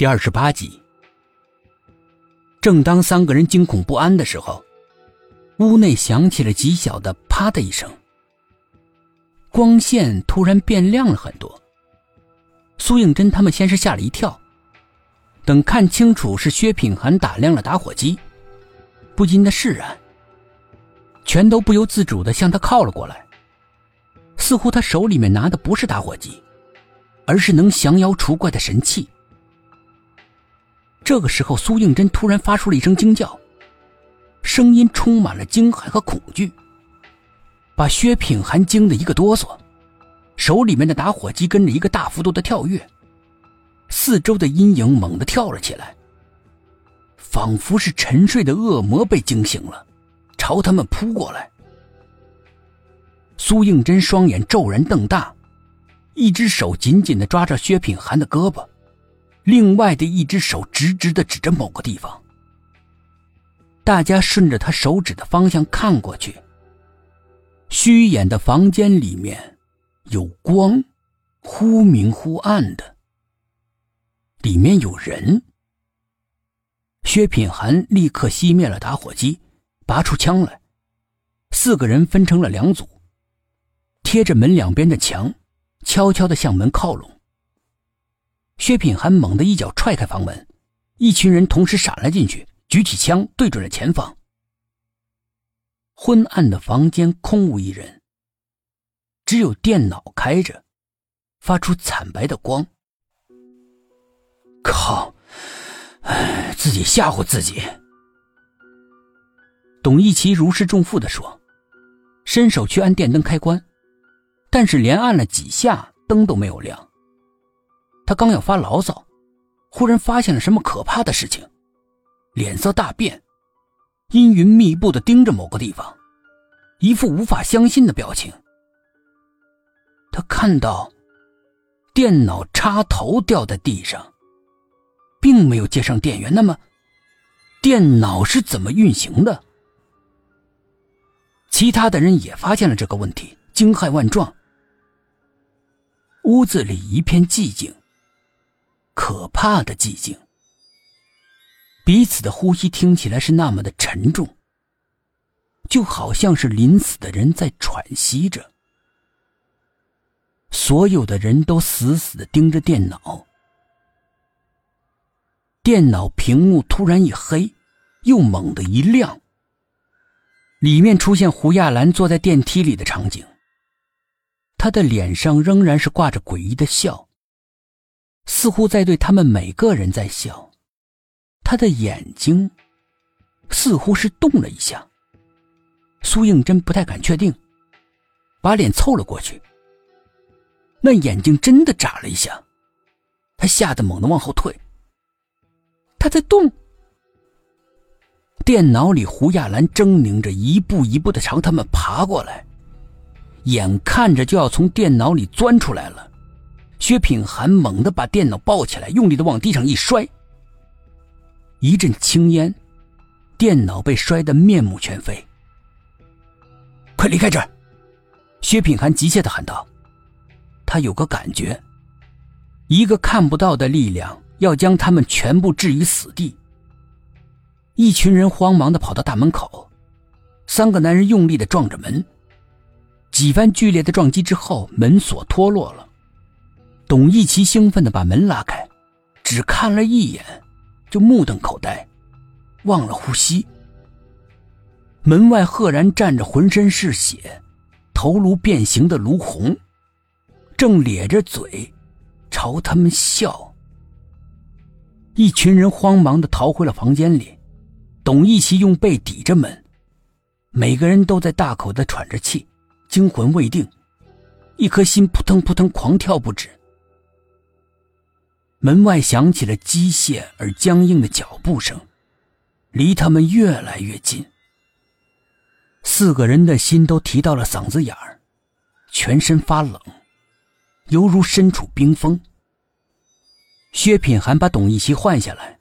第二十八集。正当三个人惊恐不安的时候，屋内响起了极小的“啪”的一声，光线突然变亮了很多。苏应真他们先是吓了一跳，等看清楚是薛品涵打亮了打火机，不禁的释然，全都不由自主的向他靠了过来，似乎他手里面拿的不是打火机，而是能降妖除怪的神器。这个时候，苏应真突然发出了一声惊叫，声音充满了惊骇和恐惧，把薛品涵惊得一个哆嗦，手里面的打火机跟着一个大幅度的跳跃，四周的阴影猛地跳了起来，仿佛是沉睡的恶魔被惊醒了，朝他们扑过来。苏应真双眼骤然瞪大，一只手紧紧的抓着薛品涵的胳膊。另外的一只手直直的指着某个地方，大家顺着他手指的方向看过去。虚掩的房间里面有光，忽明忽暗的，里面有人。薛品涵立刻熄灭了打火机，拔出枪来，四个人分成了两组，贴着门两边的墙，悄悄的向门靠拢。薛品涵猛地一脚踹开房门，一群人同时闪了进去，举起枪对准了前方。昏暗的房间空无一人，只有电脑开着，发出惨白的光。靠！哎，自己吓唬自己。董一奇如释重负地说，伸手去按电灯开关，但是连按了几下，灯都没有亮。他刚要发牢骚，忽然发现了什么可怕的事情，脸色大变，阴云密布的盯着某个地方，一副无法相信的表情。他看到电脑插头掉在地上，并没有接上电源。那么，电脑是怎么运行的？其他的人也发现了这个问题，惊骇万状。屋子里一片寂静。可怕的寂静，彼此的呼吸听起来是那么的沉重，就好像是临死的人在喘息着。所有的人都死死的盯着电脑，电脑屏幕突然一黑，又猛地一亮，里面出现胡亚兰坐在电梯里的场景，她的脸上仍然是挂着诡异的笑。似乎在对他们每个人在笑，他的眼睛似乎是动了一下。苏应真不太敢确定，把脸凑了过去。那眼睛真的眨了一下，他吓得猛地往后退。他在动。电脑里胡亚兰狰狞着，一步一步的朝他们爬过来，眼看着就要从电脑里钻出来了。薛品涵猛地把电脑抱起来，用力的往地上一摔，一阵青烟，电脑被摔得面目全非。快离开这儿！薛品涵急切的喊道。他有个感觉，一个看不到的力量要将他们全部置于死地。一群人慌忙的跑到大门口，三个男人用力的撞着门，几番剧烈的撞击之后，门锁脱落了。董一奇兴奋地把门拉开，只看了一眼，就目瞪口呆，忘了呼吸。门外赫然站着浑身是血、头颅变形的卢红，正咧着嘴朝他们笑。一群人慌忙地逃回了房间里，董一奇用背抵着门，每个人都在大口地喘着气，惊魂未定，一颗心扑腾扑腾狂跳不止。门外响起了机械而僵硬的脚步声，离他们越来越近。四个人的心都提到了嗓子眼儿，全身发冷，犹如身处冰封。薛品涵把董一奇换下来，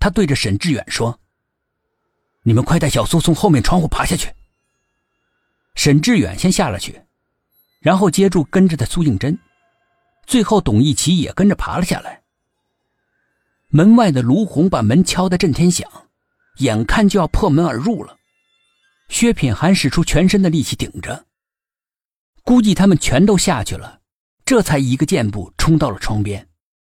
他对着沈志远说：“你们快带小苏从后面窗户爬下去。”沈志远先下了去，然后接住跟着的苏应真，最后董一奇也跟着爬了下来。门外的卢红把门敲得震天响，眼看就要破门而入了。薛品涵使出全身的力气顶着，估计他们全都下去了，这才一个箭步冲到了窗边。